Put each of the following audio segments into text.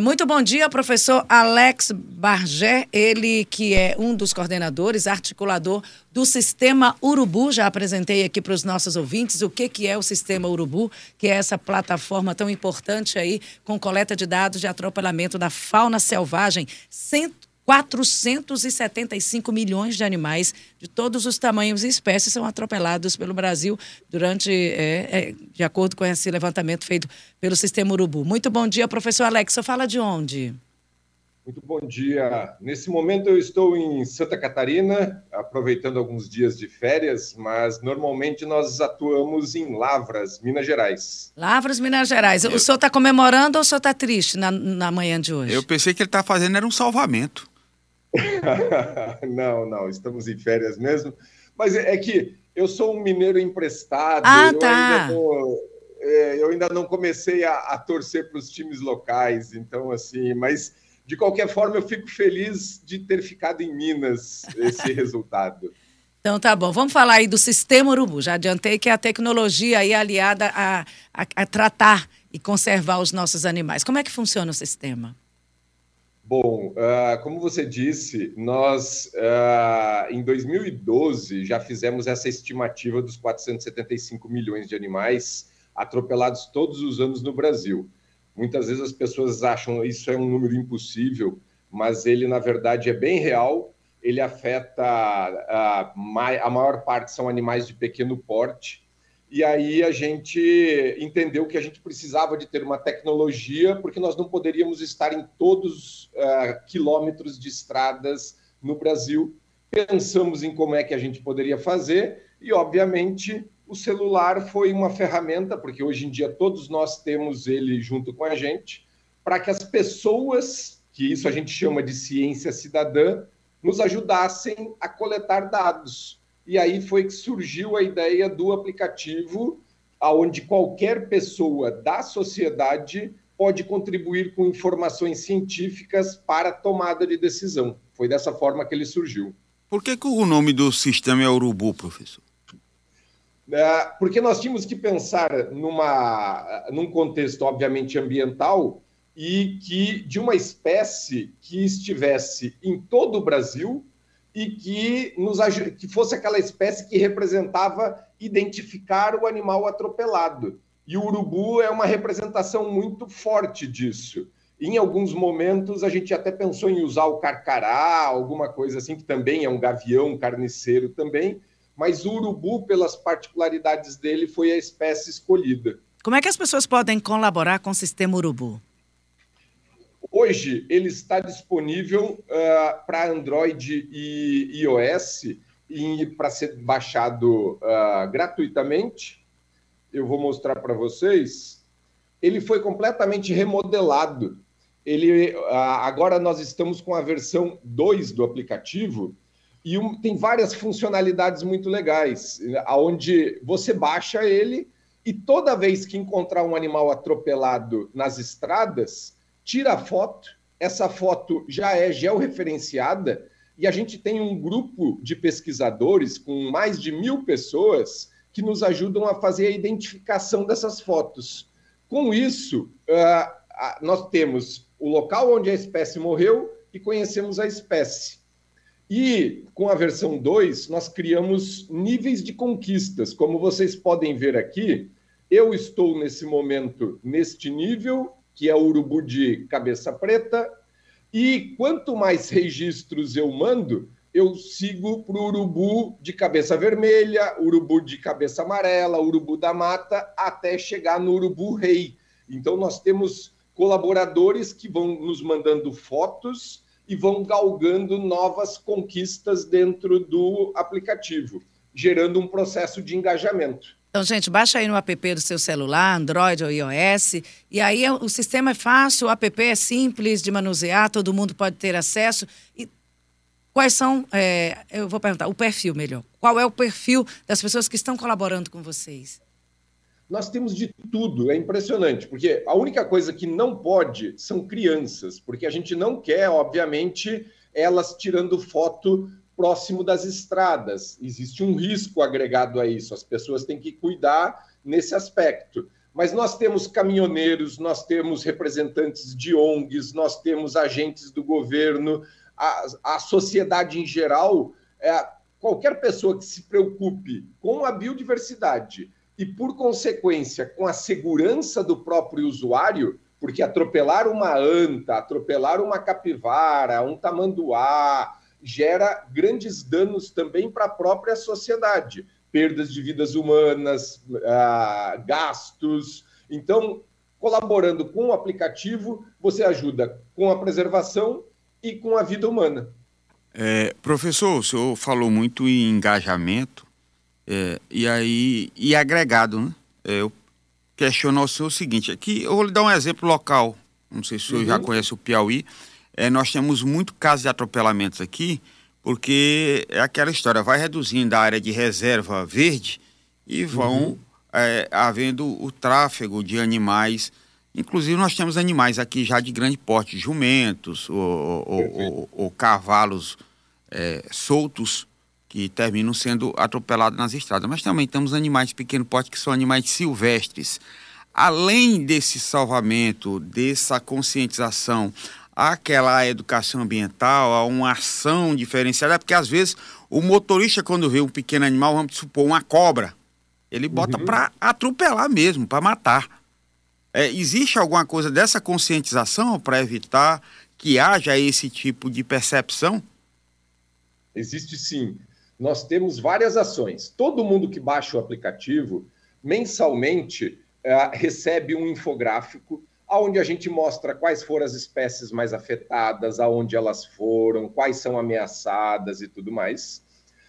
muito bom dia, professor Alex Bargé, ele que é um dos coordenadores, articulador do Sistema Urubu. Já apresentei aqui para os nossos ouvintes o que, que é o Sistema Urubu, que é essa plataforma tão importante aí com coleta de dados de atropelamento da fauna selvagem. 475 milhões de animais de todos os tamanhos e espécies são atropelados pelo Brasil durante, é, é, de acordo com esse levantamento feito pelo Sistema Urubu. Muito bom dia, professor Alex. Você fala de onde? Muito bom dia. Nesse momento eu estou em Santa Catarina, aproveitando alguns dias de férias, mas normalmente nós atuamos em Lavras, Minas Gerais. Lavras, Minas Gerais. Eu... O senhor está comemorando ou o senhor está triste na, na manhã de hoje? Eu pensei que ele está fazendo era um salvamento. não, não, estamos em férias mesmo. Mas é que eu sou um mineiro emprestado. Ah, eu tá. Ainda não, é, eu ainda não comecei a, a torcer para os times locais, então assim, mas de qualquer forma eu fico feliz de ter ficado em Minas esse resultado. Então tá bom, vamos falar aí do sistema urubu. Já adiantei que é a tecnologia aí aliada a, a, a tratar e conservar os nossos animais. Como é que funciona o sistema? Bom, uh, como você disse, nós uh, em 2012 já fizemos essa estimativa dos 475 milhões de animais atropelados todos os anos no Brasil. Muitas vezes as pessoas acham isso é um número impossível, mas ele na verdade é bem real. Ele afeta uh, a maior parte são animais de pequeno porte e aí a gente entendeu que a gente precisava de ter uma tecnologia, porque nós não poderíamos estar em todos uh, quilômetros de estradas no Brasil. Pensamos em como é que a gente poderia fazer, e obviamente o celular foi uma ferramenta, porque hoje em dia todos nós temos ele junto com a gente, para que as pessoas, que isso a gente chama de ciência cidadã, nos ajudassem a coletar dados e aí foi que surgiu a ideia do aplicativo, aonde qualquer pessoa da sociedade pode contribuir com informações científicas para a tomada de decisão. Foi dessa forma que ele surgiu. Por que, que o nome do sistema é Urubu, professor? É, porque nós tínhamos que pensar numa, num contexto, obviamente, ambiental e que de uma espécie que estivesse em todo o Brasil e que, nos, que fosse aquela espécie que representava identificar o animal atropelado. E o urubu é uma representação muito forte disso. Em alguns momentos, a gente até pensou em usar o carcará, alguma coisa assim, que também é um gavião carniceiro também, mas o urubu, pelas particularidades dele, foi a espécie escolhida. Como é que as pessoas podem colaborar com o sistema urubu? Hoje ele está disponível uh, para Android e iOS e para ser baixado uh, gratuitamente. Eu vou mostrar para vocês. Ele foi completamente remodelado. Ele uh, agora nós estamos com a versão 2 do aplicativo e um, tem várias funcionalidades muito legais, aonde você baixa ele e toda vez que encontrar um animal atropelado nas estradas, tira a foto, essa foto já é georreferenciada e a gente tem um grupo de pesquisadores com mais de mil pessoas que nos ajudam a fazer a identificação dessas fotos. Com isso, uh, nós temos o local onde a espécie morreu e conhecemos a espécie. E com a versão 2, nós criamos níveis de conquistas. Como vocês podem ver aqui, eu estou nesse momento neste nível, que é o urubu de cabeça preta, e quanto mais registros eu mando, eu sigo para o urubu de cabeça vermelha, urubu de cabeça amarela, urubu da mata, até chegar no urubu rei. Então, nós temos colaboradores que vão nos mandando fotos e vão galgando novas conquistas dentro do aplicativo, gerando um processo de engajamento. Então, gente, baixa aí no app do seu celular, Android ou iOS, e aí é o sistema é fácil, o app é simples de manusear, todo mundo pode ter acesso. E quais são, é, eu vou perguntar, o perfil melhor. Qual é o perfil das pessoas que estão colaborando com vocês? Nós temos de tudo, é impressionante, porque a única coisa que não pode são crianças, porque a gente não quer, obviamente, elas tirando foto próximo das estradas. Existe um risco agregado a isso, as pessoas têm que cuidar nesse aspecto. Mas nós temos caminhoneiros, nós temos representantes de ONGs, nós temos agentes do governo, a, a sociedade em geral, é, qualquer pessoa que se preocupe com a biodiversidade e, por consequência, com a segurança do próprio usuário, porque atropelar uma anta, atropelar uma capivara, um tamanduá, gera grandes danos também para a própria sociedade perdas de vidas humanas, uh, gastos. Então, colaborando com o aplicativo, você ajuda com a preservação e com a vida humana. É, professor, o senhor falou muito em engajamento é, e aí e agregado, né? É, eu questiono o senhor o seguinte: aqui eu vou lhe dar um exemplo local. Não sei se o senhor uhum. já conhece o Piauí. É, nós temos muito casos de atropelamentos aqui porque é aquela história, vai reduzindo a área de reserva verde e vão uhum. é, havendo o tráfego de animais. Inclusive, nós temos animais aqui já de grande porte, jumentos ou, ou, ou, ou cavalos é, soltos que terminam sendo atropelados nas estradas. Mas também temos animais de pequeno porte que são animais silvestres. Além desse salvamento, dessa conscientização, aquela educação ambiental, a uma ação diferenciada, porque às vezes o motorista, quando vê um pequeno animal, vamos supor, uma cobra, ele bota uhum. para atropelar mesmo, para matar. É, existe alguma coisa dessa conscientização para evitar que haja esse tipo de percepção? Existe sim. Nós temos várias ações. Todo mundo que baixa o aplicativo, mensalmente, uh, recebe um infográfico onde a gente mostra quais foram as espécies mais afetadas, aonde elas foram, quais são ameaçadas e tudo mais.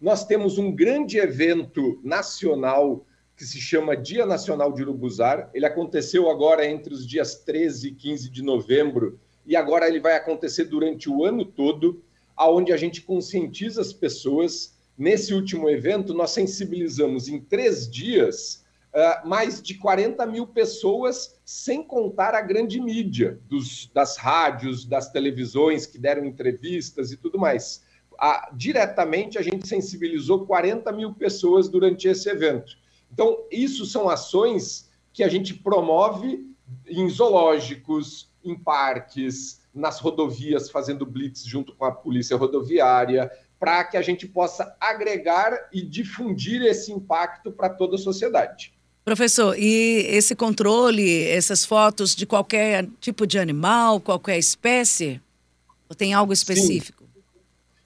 Nós temos um grande evento nacional que se chama Dia Nacional de Urubuzar. Ele aconteceu agora entre os dias 13 e 15 de novembro e agora ele vai acontecer durante o ano todo, aonde a gente conscientiza as pessoas. Nesse último evento, nós sensibilizamos em três dias uh, mais de 40 mil pessoas, sem contar a grande mídia, dos, das rádios, das televisões que deram entrevistas e tudo mais. Uh, diretamente, a gente sensibilizou 40 mil pessoas durante esse evento. Então, isso são ações que a gente promove em zoológicos, em parques, nas rodovias, fazendo blitz junto com a polícia rodoviária, para que a gente possa agregar e difundir esse impacto para toda a sociedade. Professor, e esse controle, essas fotos de qualquer tipo de animal, qualquer espécie? Ou tem algo específico?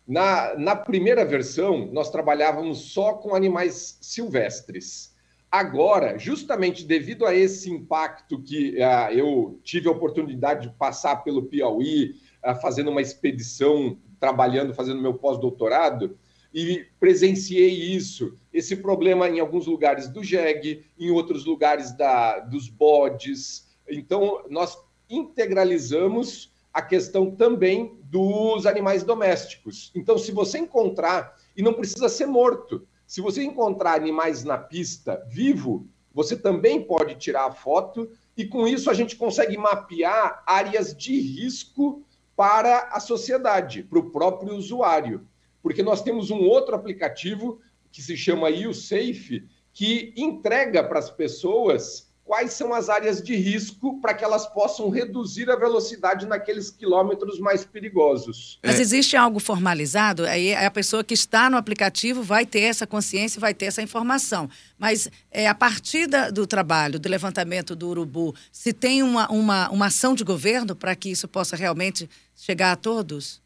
Na, na primeira versão, nós trabalhávamos só com animais silvestres. Agora, justamente devido a esse impacto que uh, eu tive a oportunidade de passar pelo Piauí, uh, fazendo uma expedição, trabalhando, fazendo meu pós-doutorado, e presenciei isso, esse problema em alguns lugares do jegue, em outros lugares da, dos bodes. Então, nós integralizamos a questão também dos animais domésticos. Então, se você encontrar, e não precisa ser morto, se você encontrar animais na pista vivo, você também pode tirar a foto, e com isso a gente consegue mapear áreas de risco para a sociedade, para o próprio usuário porque nós temos um outro aplicativo que se chama YouSafe, que entrega para as pessoas quais são as áreas de risco para que elas possam reduzir a velocidade naqueles quilômetros mais perigosos. Mas existe algo formalizado? Aí a pessoa que está no aplicativo vai ter essa consciência, vai ter essa informação. Mas é, a partir da, do trabalho, do levantamento do urubu, se tem uma, uma, uma ação de governo para que isso possa realmente chegar a todos?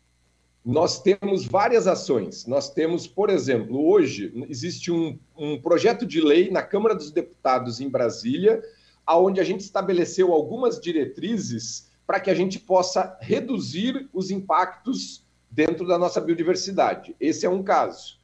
Nós temos várias ações. Nós temos, por exemplo, hoje existe um, um projeto de lei na Câmara dos Deputados em Brasília, onde a gente estabeleceu algumas diretrizes para que a gente possa reduzir os impactos dentro da nossa biodiversidade. Esse é um caso.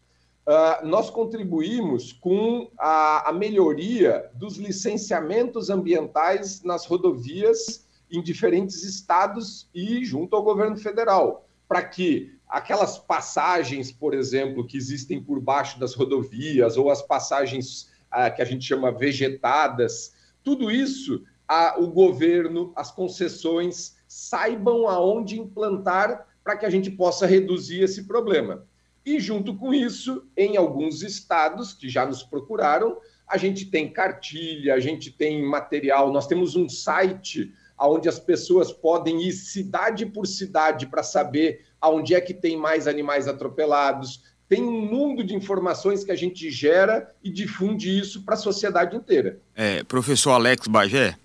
Uh, nós contribuímos com a, a melhoria dos licenciamentos ambientais nas rodovias em diferentes estados e junto ao governo federal para que aquelas passagens, por exemplo, que existem por baixo das rodovias, ou as passagens ah, que a gente chama vegetadas, tudo isso ah, o governo, as concessões saibam aonde implantar para que a gente possa reduzir esse problema. E, junto com isso, em alguns estados que já nos procuraram, A gente tem cartilha, a gente tem material, nós temos um site onde as pessoas podem ir cidade por cidade para saber aonde é que tem mais animais atropelados. Tem um mundo de informações que a gente gera e difunde isso para a sociedade inteira. É, professor Alex Bagé,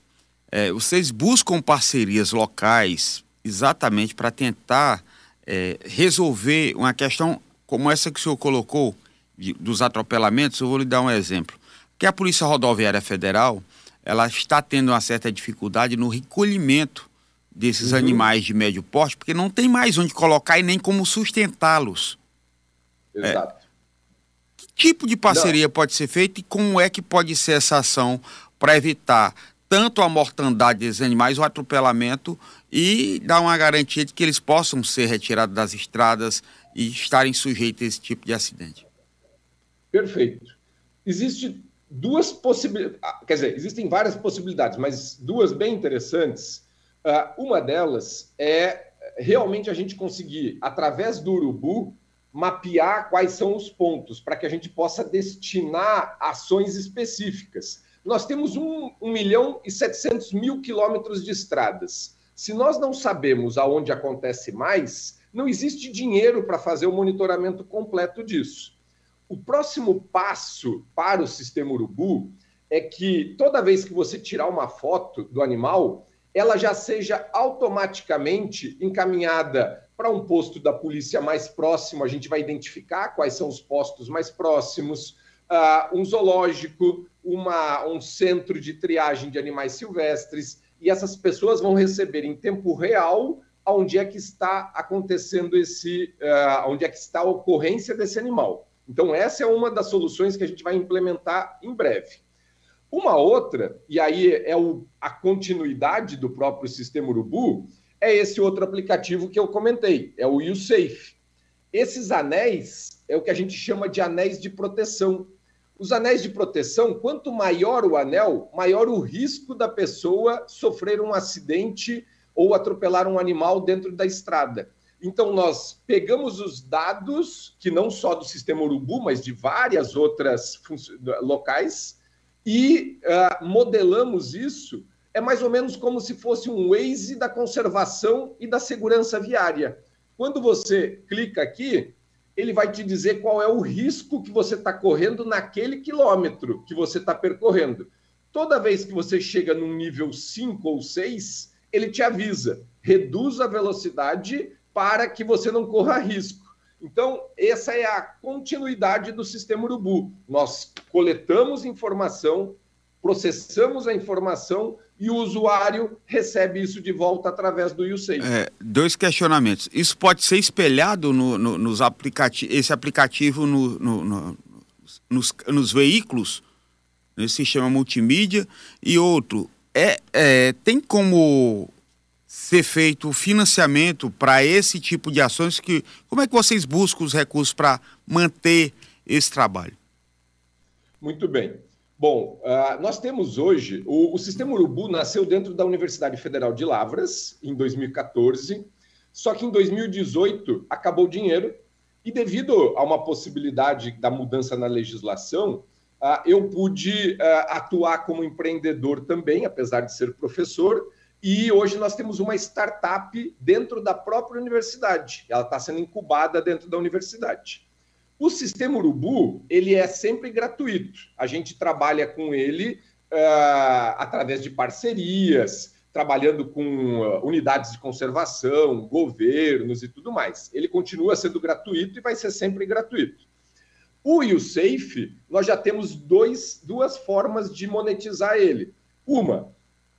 é, vocês buscam parcerias locais exatamente para tentar é, resolver uma questão como essa que o senhor colocou, de, dos atropelamentos. Eu vou lhe dar um exemplo. Que a Polícia Rodoviária Federal ela está tendo uma certa dificuldade no recolhimento desses uhum. animais de médio porte, porque não tem mais onde colocar e nem como sustentá-los. Exato. É. Que tipo de parceria não. pode ser feita e como é que pode ser essa ação para evitar tanto a mortandade desses animais, o atropelamento e dar uma garantia de que eles possam ser retirados das estradas e estarem sujeitos a esse tipo de acidente? Perfeito. Existe duas possibilidades, ah, quer dizer, existem várias possibilidades, mas duas bem interessantes. Uh, uma delas é realmente a gente conseguir, através do urubu, mapear quais são os pontos para que a gente possa destinar ações específicas. Nós temos 1, 1 milhão e 700 mil quilômetros de estradas. Se nós não sabemos aonde acontece mais, não existe dinheiro para fazer o monitoramento completo disso. O próximo passo para o sistema urubu é que toda vez que você tirar uma foto do animal, ela já seja automaticamente encaminhada para um posto da polícia mais próximo. A gente vai identificar quais são os postos mais próximos, uh, um zoológico, uma, um centro de triagem de animais silvestres, e essas pessoas vão receber em tempo real onde é que está acontecendo esse, uh, onde é que está a ocorrência desse animal. Então, essa é uma das soluções que a gente vai implementar em breve. Uma outra, e aí é o, a continuidade do próprio sistema Urubu, é esse outro aplicativo que eu comentei, é o USafe. Esses anéis é o que a gente chama de anéis de proteção. Os anéis de proteção, quanto maior o anel, maior o risco da pessoa sofrer um acidente ou atropelar um animal dentro da estrada. Então, nós pegamos os dados, que não só do sistema Urubu, mas de várias outras locais, e uh, modelamos isso. É mais ou menos como se fosse um Waze da conservação e da segurança viária. Quando você clica aqui, ele vai te dizer qual é o risco que você está correndo naquele quilômetro que você está percorrendo. Toda vez que você chega num nível 5 ou 6, ele te avisa, reduz a velocidade para que você não corra risco. Então, essa é a continuidade do sistema Urubu. Nós coletamos informação, processamos a informação e o usuário recebe isso de volta através do YouSafe. É, dois questionamentos. Isso pode ser espelhado no, no, nos aplicativos, esse aplicativo no, no, nos, nos veículos, nesse sistema multimídia, e outro, é, é tem como ser feito o financiamento para esse tipo de ações? Que, como é que vocês buscam os recursos para manter esse trabalho? Muito bem. Bom, uh, nós temos hoje, o, o, Sistema Urubu nasceu dentro da Universidade Federal de Lavras, em 2014, só que em 2018 acabou o dinheiro, e devido a uma possibilidade da mudança na legislação, uh, eu pude uh, atuar como empreendedor também, apesar de ser professor, e hoje nós temos uma startup dentro da própria universidade. Ela está sendo incubada dentro da universidade. O sistema Urubu ele é sempre gratuito. A gente trabalha com ele uh, através de parcerias, trabalhando com uh, unidades de conservação, governos e tudo mais. Ele continua sendo gratuito e vai ser sempre gratuito. O YouSafe, nós já temos dois, duas formas de monetizar ele. Uma,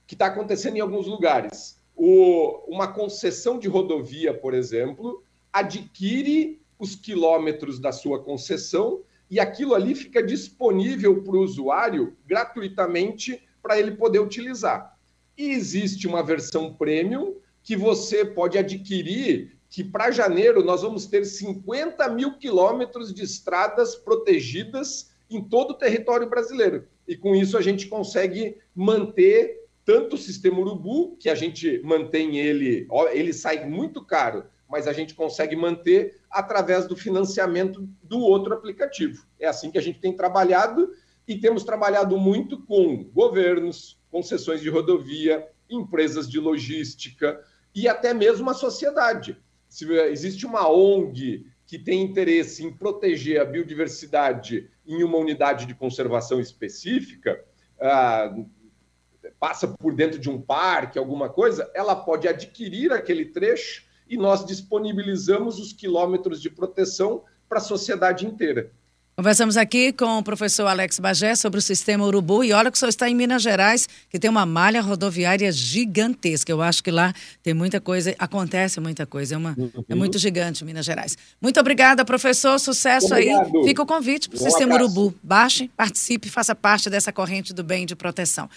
que está acontecendo em alguns lugares. O, uma concessão de rodovia, por exemplo, adquire os quilômetros da sua concessão e aquilo ali fica disponível para o usuário gratuitamente para ele poder utilizar. E existe uma versão premium que você pode adquirir, que para janeiro nós vamos ter 50 mil quilômetros de estradas protegidas em todo o território brasileiro. E com isso a gente consegue manter tanto o sistema Urubu, que a gente mantém ele, ele sai muito caro, mas a gente consegue manter através do financiamento do outro aplicativo. É assim que a gente tem trabalhado e temos trabalhado muito com governos, concessões de rodovia, empresas de logística e até mesmo a sociedade. Se existe uma ONG que tem interesse em proteger a biodiversidade em uma unidade de conservação específica, ah, passa por dentro de um parque, alguma coisa, ela pode adquirir aquele trecho e nós disponibilizamos os quilômetros de proteção para a sociedade inteira. Conversamos aqui com o professor Alex Bagé sobre o sistema Urubu e olha que senhor está em Minas Gerais, que tem uma malha rodoviária gigantesca. Eu acho que lá tem muita coisa, acontece muita coisa. É, uma, uhum. é muito gigante Minas Gerais. Muito obrigada, professor. Sucesso Obrigado. aí. Fica o convite para o um sistema abraço. Urubu. Baixe, participe, faça parte dessa corrente do bem de proteção.